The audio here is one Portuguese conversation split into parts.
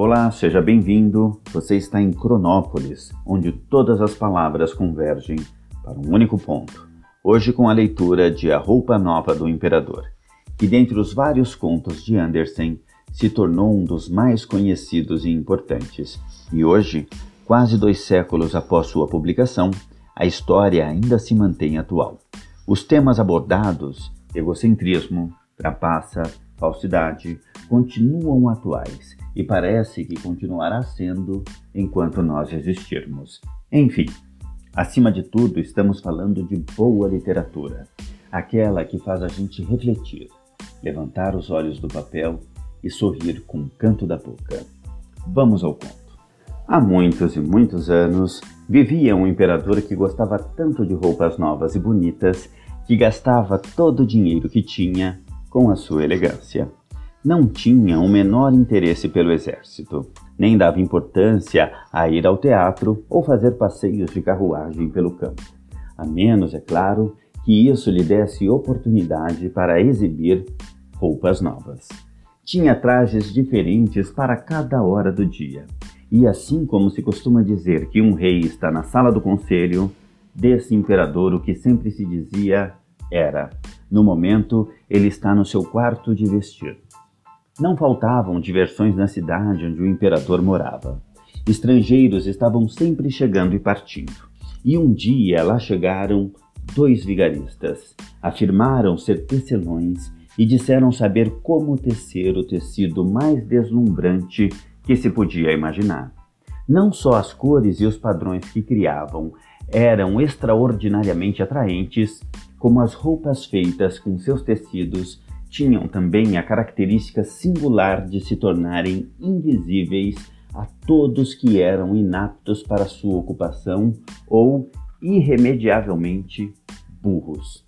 Olá, seja bem-vindo. Você está em Cronópolis, onde todas as palavras convergem para um único ponto. Hoje com a leitura de A Roupa Nova do Imperador, que dentre os vários contos de Andersen se tornou um dos mais conhecidos e importantes. E hoje, quase dois séculos após sua publicação, a história ainda se mantém atual. Os temas abordados, egocentrismo, trapaça, falsidade, continuam atuais e parece que continuará sendo enquanto nós existirmos. Enfim, acima de tudo, estamos falando de boa literatura, aquela que faz a gente refletir, levantar os olhos do papel e sorrir com o canto da boca. Vamos ao conto. Há muitos e muitos anos vivia um imperador que gostava tanto de roupas novas e bonitas que gastava todo o dinheiro que tinha com a sua elegância. Não tinha o menor interesse pelo exército, nem dava importância a ir ao teatro ou fazer passeios de carruagem pelo campo, a menos, é claro, que isso lhe desse oportunidade para exibir roupas novas. Tinha trajes diferentes para cada hora do dia, e assim como se costuma dizer que um rei está na sala do conselho, desse imperador o que sempre se dizia era: no momento, ele está no seu quarto de vestir. Não faltavam diversões na cidade onde o imperador morava. Estrangeiros estavam sempre chegando e partindo. E um dia lá chegaram dois vigaristas. Afirmaram ser tecelões e disseram saber como tecer o tecido mais deslumbrante que se podia imaginar. Não só as cores e os padrões que criavam eram extraordinariamente atraentes, como as roupas feitas com seus tecidos tinham também a característica singular de se tornarem invisíveis a todos que eram inaptos para sua ocupação ou irremediavelmente burros.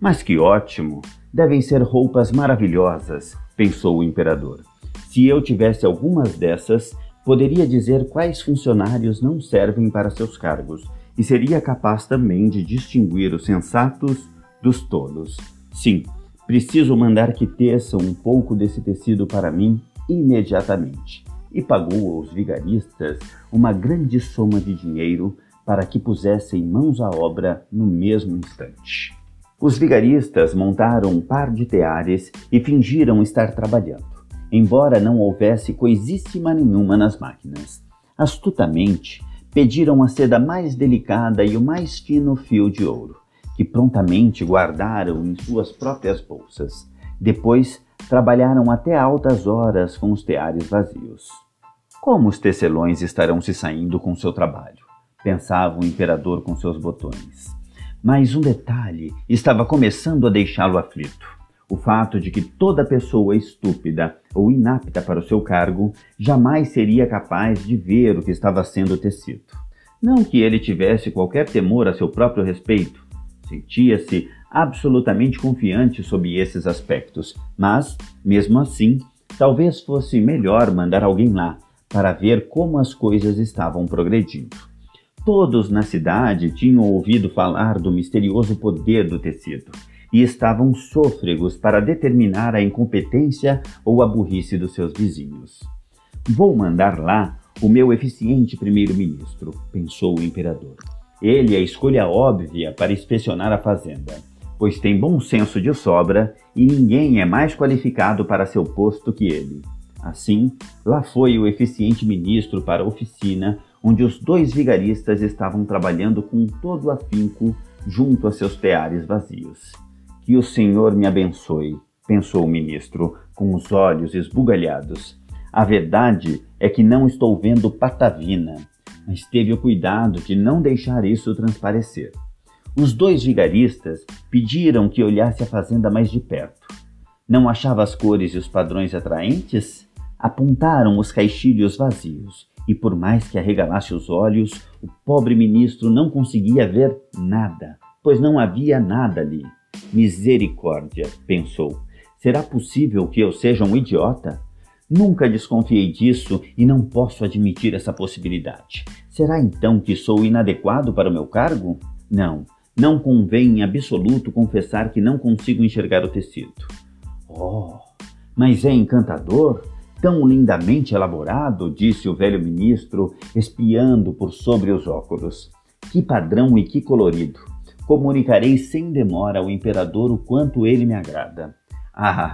Mas que ótimo! Devem ser roupas maravilhosas, pensou o imperador. Se eu tivesse algumas dessas, poderia dizer quais funcionários não servem para seus cargos e seria capaz também de distinguir os sensatos dos tolos. Sim, preciso mandar que teçam um pouco desse tecido para mim imediatamente. E pagou aos vigaristas uma grande soma de dinheiro para que pusessem mãos à obra no mesmo instante. Os vigaristas montaram um par de teares e fingiram estar trabalhando, embora não houvesse coisíssima nenhuma nas máquinas. Astutamente, pediram a seda mais delicada e o mais fino fio de ouro, que prontamente guardaram em suas próprias bolsas. Depois, trabalharam até altas horas com os teares vazios. Como os tecelões estarão se saindo com seu trabalho? Pensava o imperador com seus botões. Mas um detalhe estava começando a deixá-lo aflito o fato de que toda pessoa estúpida ou inapta para o seu cargo jamais seria capaz de ver o que estava sendo tecido. Não que ele tivesse qualquer temor a seu próprio respeito, sentia-se absolutamente confiante sobre esses aspectos, mas, mesmo assim, talvez fosse melhor mandar alguém lá para ver como as coisas estavam progredindo. Todos na cidade tinham ouvido falar do misterioso poder do tecido e estavam sôfregos para determinar a incompetência ou a burrice dos seus vizinhos. Vou mandar lá o meu eficiente primeiro-ministro, pensou o imperador. Ele é a escolha óbvia para inspecionar a fazenda, pois tem bom senso de sobra e ninguém é mais qualificado para seu posto que ele. Assim, lá foi o eficiente ministro para a oficina, onde os dois vigaristas estavam trabalhando com todo afinco junto a seus teares vazios. Que o Senhor me abençoe, pensou o ministro, com os olhos esbugalhados. A verdade é que não estou vendo patavina, mas teve o cuidado de não deixar isso transparecer. Os dois vigaristas pediram que olhasse a fazenda mais de perto. Não achava as cores e os padrões atraentes? Apontaram os caixilhos vazios, e por mais que arregalasse os olhos, o pobre ministro não conseguia ver nada, pois não havia nada ali. Misericórdia, pensou. Será possível que eu seja um idiota? Nunca desconfiei disso e não posso admitir essa possibilidade. Será então que sou inadequado para o meu cargo? Não, não convém em absoluto confessar que não consigo enxergar o tecido. Oh, mas é encantador! tão lindamente elaborado, disse o velho ministro, espiando por sobre os óculos. Que padrão e que colorido! Comunicarei sem demora ao imperador o quanto ele me agrada. Ah,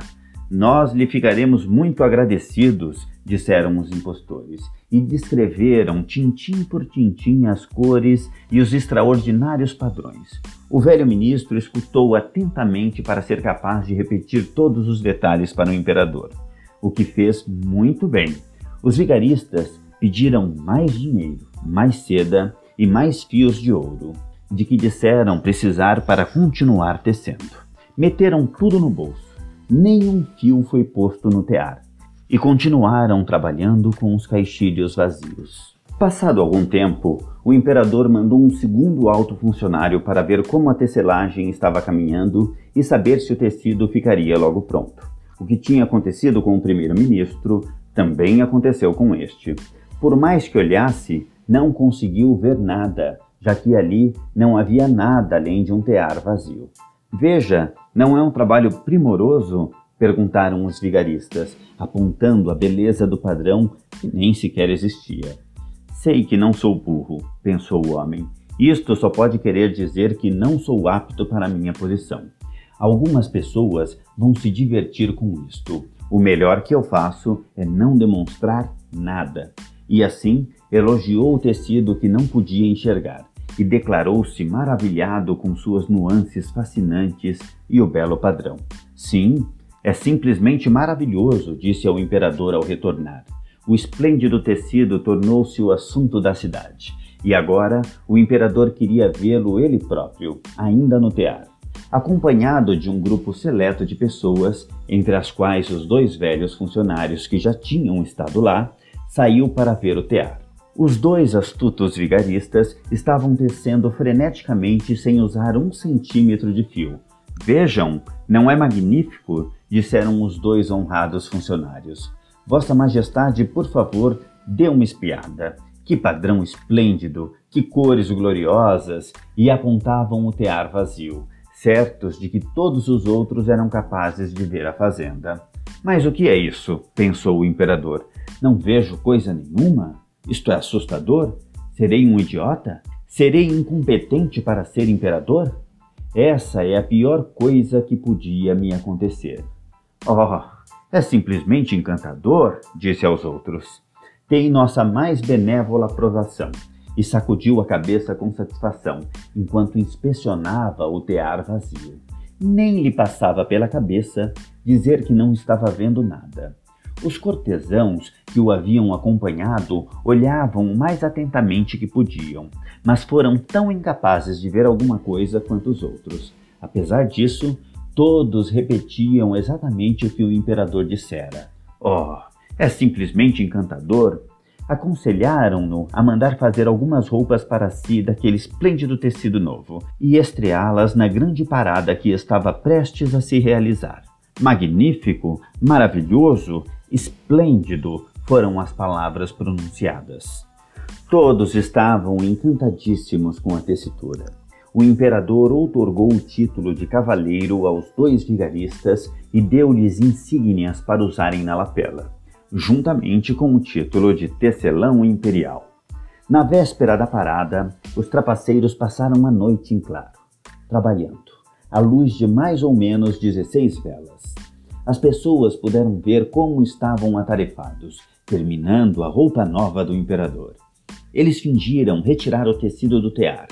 nós lhe ficaremos muito agradecidos, disseram os impostores, e descreveram tintim por tintim as cores e os extraordinários padrões. O velho ministro escutou atentamente para ser capaz de repetir todos os detalhes para o imperador, o que fez muito bem. Os vigaristas pediram mais dinheiro, mais seda e mais fios de ouro, de que disseram precisar para continuar tecendo. Meteram tudo no bolso nenhum fio foi posto no tear, e continuaram trabalhando com os caixilhos vazios. Passado algum tempo, o imperador mandou um segundo alto funcionário para ver como a tecelagem estava caminhando e saber se o tecido ficaria logo pronto. O que tinha acontecido com o primeiro-ministro também aconteceu com este. Por mais que olhasse, não conseguiu ver nada, já que ali não havia nada além de um tear vazio. Veja, não é um trabalho primoroso? perguntaram os vigaristas, apontando a beleza do padrão que nem sequer existia. Sei que não sou burro, pensou o homem. Isto só pode querer dizer que não sou apto para a minha posição. Algumas pessoas vão se divertir com isto. O melhor que eu faço é não demonstrar nada. E assim elogiou o tecido que não podia enxergar e declarou-se maravilhado com suas nuances fascinantes e o belo padrão. Sim, é simplesmente maravilhoso, disse ao imperador ao retornar. O esplêndido tecido tornou-se o assunto da cidade, e agora o imperador queria vê-lo ele próprio, ainda no teatro, acompanhado de um grupo seleto de pessoas, entre as quais os dois velhos funcionários que já tinham estado lá, saiu para ver o teatro. Os dois astutos vigaristas estavam tecendo freneticamente sem usar um centímetro de fio. Vejam, não é magnífico? disseram os dois honrados funcionários. Vossa Majestade, por favor, dê uma espiada. Que padrão esplêndido, que cores gloriosas! E apontavam o tear vazio, certos de que todos os outros eram capazes de ver a fazenda. Mas o que é isso? pensou o imperador. Não vejo coisa nenhuma. Isto é assustador? Serei um idiota? Serei incompetente para ser imperador? Essa é a pior coisa que podia me acontecer. Oh, é simplesmente encantador, disse aos outros. Tem nossa mais benévola aprovação. E sacudiu a cabeça com satisfação, enquanto inspecionava o tear vazio. Nem lhe passava pela cabeça dizer que não estava vendo nada. Os cortesãos que o haviam acompanhado olhavam o mais atentamente que podiam, mas foram tão incapazes de ver alguma coisa quanto os outros. Apesar disso, todos repetiam exatamente o que o imperador dissera. Oh, é simplesmente encantador! Aconselharam-no a mandar fazer algumas roupas para si daquele esplêndido tecido novo e estreá-las na grande parada que estava prestes a se realizar. Magnífico, maravilhoso Esplêndido foram as palavras pronunciadas. Todos estavam encantadíssimos com a tessitura. O imperador outorgou o título de cavaleiro aos dois vigaristas e deu-lhes insígnias para usarem na lapela, juntamente com o título de tecelão imperial. Na véspera da parada, os trapaceiros passaram a noite em claro, trabalhando, à luz de mais ou menos 16 velas. As pessoas puderam ver como estavam atarefados, terminando a roupa nova do imperador. Eles fingiram retirar o tecido do tear,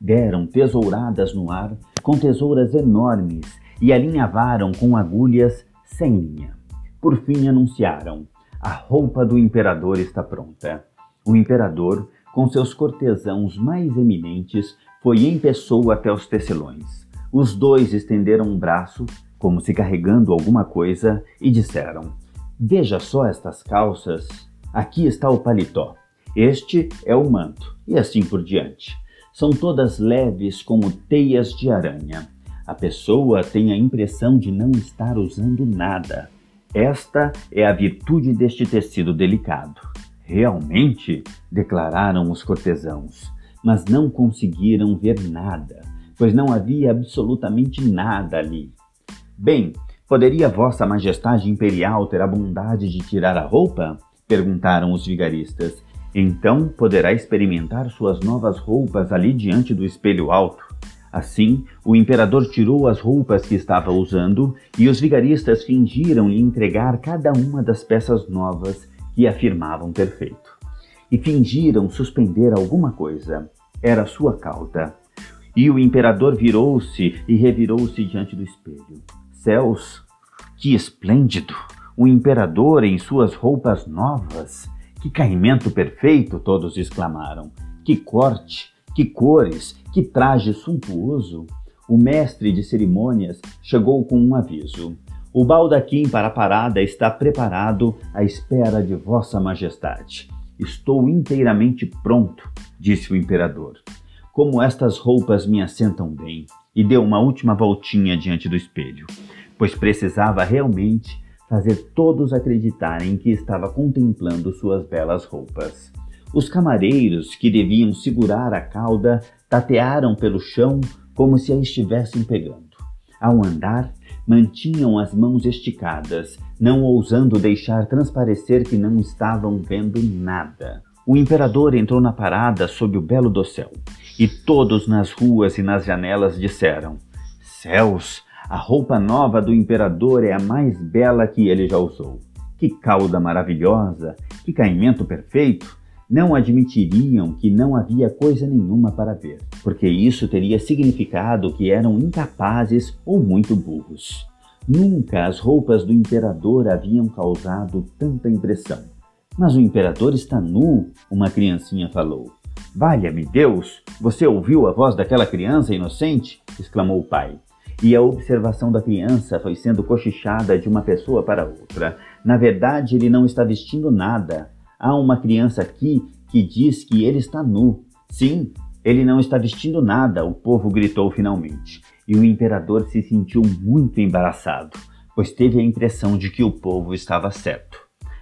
deram tesouradas no ar com tesouras enormes e alinhavaram com agulhas sem linha. Por fim anunciaram: a roupa do imperador está pronta. O imperador, com seus cortesãos mais eminentes, foi em pessoa até os tecelões. Os dois estenderam um braço como se carregando alguma coisa, e disseram: Veja só estas calças. Aqui está o paletó. Este é o manto, e assim por diante. São todas leves como teias de aranha. A pessoa tem a impressão de não estar usando nada. Esta é a virtude deste tecido delicado. Realmente, declararam os cortesãos, mas não conseguiram ver nada, pois não havia absolutamente nada ali. Bem, Poderia Vossa Majestade Imperial ter a bondade de tirar a roupa? perguntaram os vigaristas. Então poderá experimentar suas novas roupas ali diante do espelho alto. Assim, o imperador tirou as roupas que estava usando e os vigaristas fingiram lhe entregar cada uma das peças novas que afirmavam ter feito. E fingiram suspender alguma coisa. Era sua cauda. E o imperador virou-se e revirou-se diante do espelho. Céus, que esplêndido! O imperador em suas roupas novas. Que caimento perfeito! Todos exclamaram. Que corte! Que cores! Que traje suntuoso! O mestre de cerimônias chegou com um aviso. O baldaquim para a parada está preparado à espera de Vossa Majestade. Estou inteiramente pronto, disse o imperador. Como estas roupas me assentam bem, e deu uma última voltinha diante do espelho pois precisava realmente fazer todos acreditarem que estava contemplando suas belas roupas. Os camareiros, que deviam segurar a cauda, tatearam pelo chão como se a estivessem pegando. Ao andar, mantinham as mãos esticadas, não ousando deixar transparecer que não estavam vendo nada. O imperador entrou na parada sob o belo dossel, e todos nas ruas e nas janelas disseram: Céus, a roupa nova do imperador é a mais bela que ele já usou. Que cauda maravilhosa! Que caimento perfeito! Não admitiriam que não havia coisa nenhuma para ver, porque isso teria significado que eram incapazes ou muito burros. Nunca as roupas do imperador haviam causado tanta impressão. Mas o imperador está nu, uma criancinha falou. Valha-me Deus! Você ouviu a voz daquela criança inocente? exclamou o pai e a observação da criança foi sendo cochichada de uma pessoa para outra. Na verdade, ele não está vestindo nada. Há uma criança aqui que diz que ele está nu. Sim, ele não está vestindo nada, o povo gritou finalmente. E o imperador se sentiu muito embaraçado, pois teve a impressão de que o povo estava certo.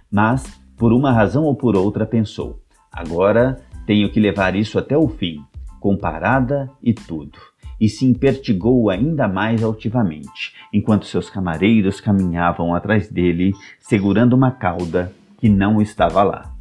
Mas, por uma razão ou por outra, pensou: agora tenho que levar isso até o fim, com parada e tudo e se impertigou ainda mais altivamente, enquanto seus camareiros caminhavam atrás dele, segurando uma cauda que não estava lá.